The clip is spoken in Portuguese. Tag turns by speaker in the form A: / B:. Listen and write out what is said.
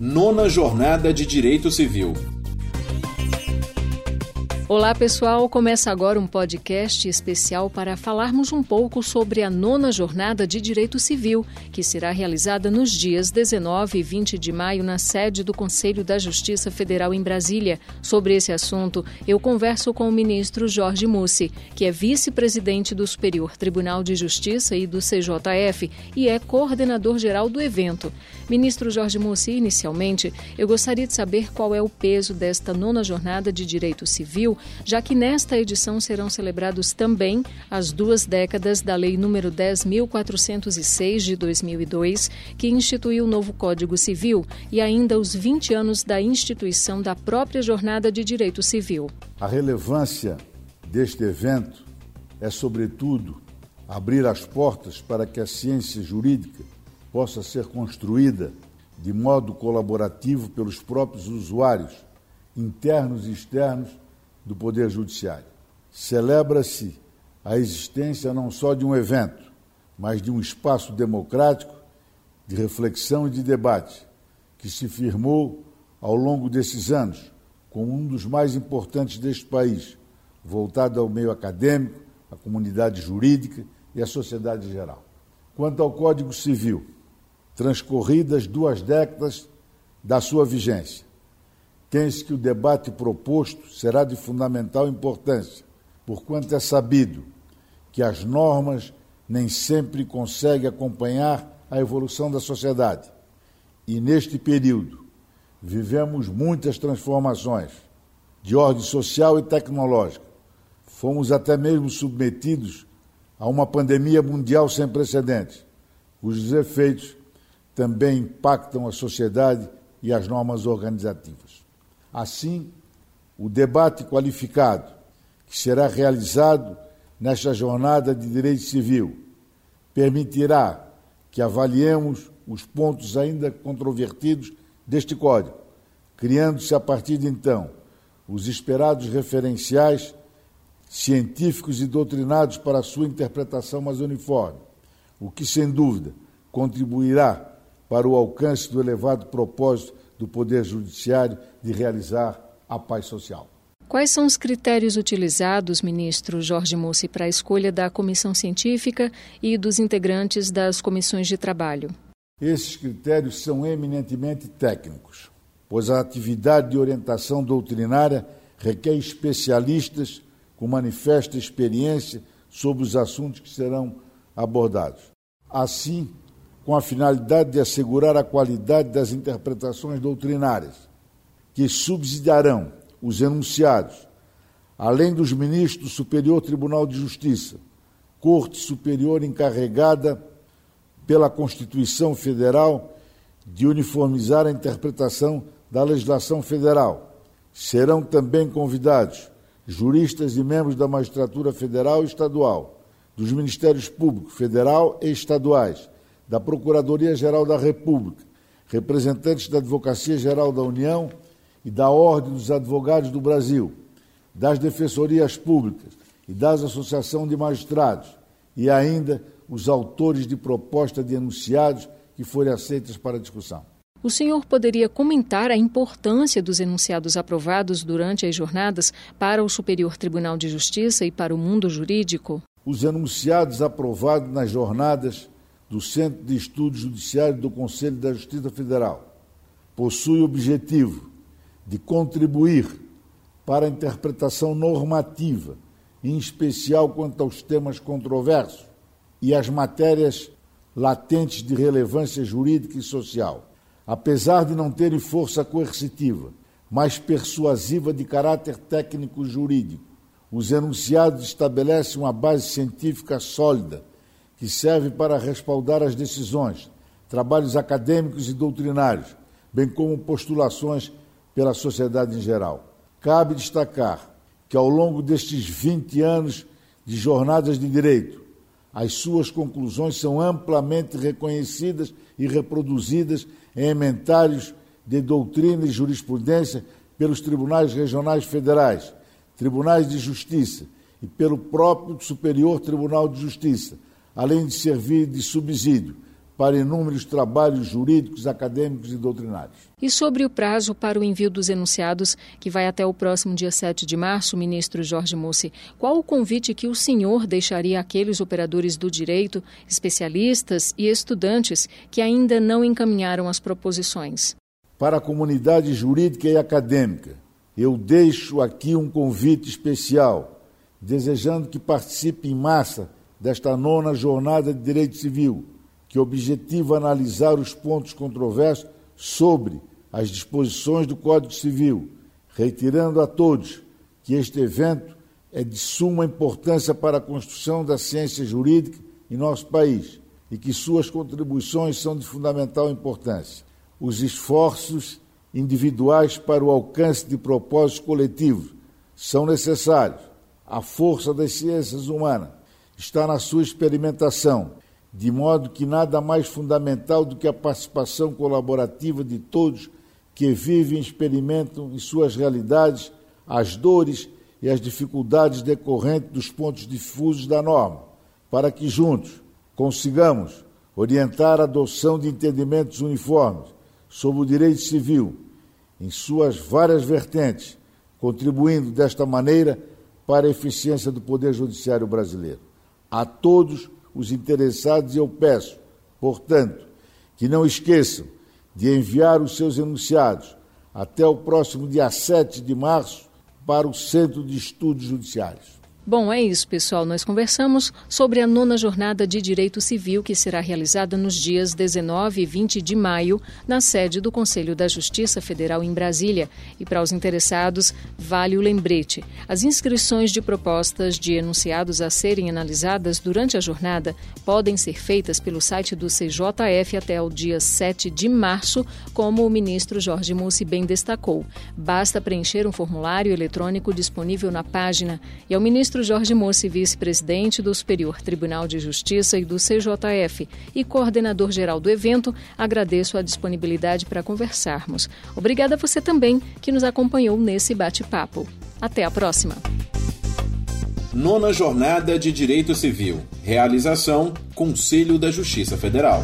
A: Nona Jornada de Direito Civil.
B: Olá, pessoal. Começa agora um podcast especial para falarmos um pouco sobre a nona jornada de Direito Civil, que será realizada nos dias 19 e 20 de maio na sede do Conselho da Justiça Federal em Brasília. Sobre esse assunto, eu converso com o ministro Jorge Mussi, que é vice-presidente do Superior Tribunal de Justiça e do CJF e é coordenador geral do evento. Ministro Jorge Mussi, inicialmente, eu gostaria de saber qual é o peso desta nona jornada de Direito Civil já que nesta edição serão celebrados também as duas décadas da Lei nº 10.406 de 2002, que instituiu o novo Código Civil, e ainda os 20 anos da instituição da própria Jornada de Direito Civil.
C: A relevância deste evento é, sobretudo, abrir as portas para que a ciência jurídica possa ser construída de modo colaborativo pelos próprios usuários, internos e externos, do Poder Judiciário. Celebra-se a existência não só de um evento, mas de um espaço democrático de reflexão e de debate que se firmou ao longo desses anos como um dos mais importantes deste país, voltado ao meio acadêmico, à comunidade jurídica e à sociedade em geral. Quanto ao Código Civil, transcorridas duas décadas da sua vigência, tem-se que o debate proposto será de fundamental importância, porquanto é sabido que as normas nem sempre conseguem acompanhar a evolução da sociedade. E neste período vivemos muitas transformações de ordem social e tecnológica. Fomos até mesmo submetidos a uma pandemia mundial sem precedentes, cujos efeitos também impactam a sociedade e as normas organizativas. Assim, o debate qualificado que será realizado nesta jornada de direito civil permitirá que avaliemos os pontos ainda controvertidos deste Código, criando-se a partir de então os esperados referenciais científicos e doutrinados para a sua interpretação mais uniforme, o que, sem dúvida, contribuirá para o alcance do elevado propósito do Poder Judiciário de realizar a paz social.
B: Quais são os critérios utilizados, ministro Jorge Mussi, para a escolha da comissão científica e dos integrantes das comissões de trabalho?
C: Esses critérios são eminentemente técnicos, pois a atividade de orientação doutrinária requer especialistas com manifesta experiência sobre os assuntos que serão abordados. Assim, com a finalidade de assegurar a qualidade das interpretações doutrinárias, que subsidiarão os enunciados, além dos ministros do Superior Tribunal de Justiça, Corte Superior encarregada pela Constituição Federal de uniformizar a interpretação da legislação federal. Serão também convidados juristas e membros da magistratura federal e estadual, dos Ministérios Público Federal e estaduais, da Procuradoria-Geral da República, representantes da Advocacia Geral da União e da Ordem dos Advogados do Brasil, das Defensorias Públicas e das Associações de Magistrados, e ainda os autores de proposta de enunciados que forem aceitas para discussão.
B: O senhor poderia comentar a importância dos enunciados aprovados durante as jornadas para o Superior Tribunal de Justiça e para o mundo jurídico?
C: Os enunciados aprovados nas jornadas do Centro de Estudos Judiciários do Conselho da Justiça Federal. Possui o objetivo de contribuir para a interpretação normativa, em especial quanto aos temas controversos e às matérias latentes de relevância jurídica e social. Apesar de não terem força coercitiva, mas persuasiva de caráter técnico-jurídico, os enunciados estabelecem uma base científica sólida que serve para respaldar as decisões, trabalhos acadêmicos e doutrinários, bem como postulações pela sociedade em geral. Cabe destacar que, ao longo destes 20 anos de jornadas de direito, as suas conclusões são amplamente reconhecidas e reproduzidas em ementários de doutrina e jurisprudência pelos tribunais regionais federais, tribunais de justiça e pelo próprio Superior Tribunal de Justiça, além de servir de subsídio para inúmeros trabalhos jurídicos, acadêmicos e doutrinários.
B: E sobre o prazo para o envio dos enunciados, que vai até o próximo dia 7 de março, ministro Jorge Mussi, qual o convite que o senhor deixaria àqueles operadores do direito, especialistas e estudantes que ainda não encaminharam as proposições?
C: Para a comunidade jurídica e acadêmica, eu deixo aqui um convite especial, desejando que participe em massa desta nona jornada de direito civil que objetiva analisar os pontos controversos sobre as disposições do Código Civil, reiterando a todos que este evento é de suma importância para a construção da ciência jurídica em nosso país e que suas contribuições são de fundamental importância. Os esforços individuais para o alcance de propósitos coletivos são necessários. A força das ciências humanas está na sua experimentação de modo que nada mais fundamental do que a participação colaborativa de todos que vivem e experimentam em suas realidades as dores e as dificuldades decorrentes dos pontos difusos da norma, para que juntos consigamos orientar a adoção de entendimentos uniformes sobre o direito civil em suas várias vertentes, contribuindo desta maneira para a eficiência do Poder Judiciário brasileiro. A todos os interessados eu peço, portanto, que não esqueçam de enviar os seus enunciados até o próximo dia 7 de março para o Centro de Estudos Judiciários.
B: Bom, é isso, pessoal. Nós conversamos sobre a nona jornada de Direito Civil que será realizada nos dias 19 e 20 de maio na sede do Conselho da Justiça Federal em Brasília. E para os interessados, vale o lembrete. As inscrições de propostas de enunciados a serem analisadas durante a jornada podem ser feitas pelo site do CJF até o dia 7 de março, como o ministro Jorge Mussi bem destacou. Basta preencher um formulário eletrônico disponível na página e ao ministro ministro Jorge Mossi, vice-presidente do Superior Tribunal de Justiça e do CJF e coordenador geral do evento, agradeço a disponibilidade para conversarmos. Obrigada a você também que nos acompanhou nesse bate-papo. Até a próxima.
A: Nona Jornada de Direito Civil. Realização Conselho da Justiça Federal.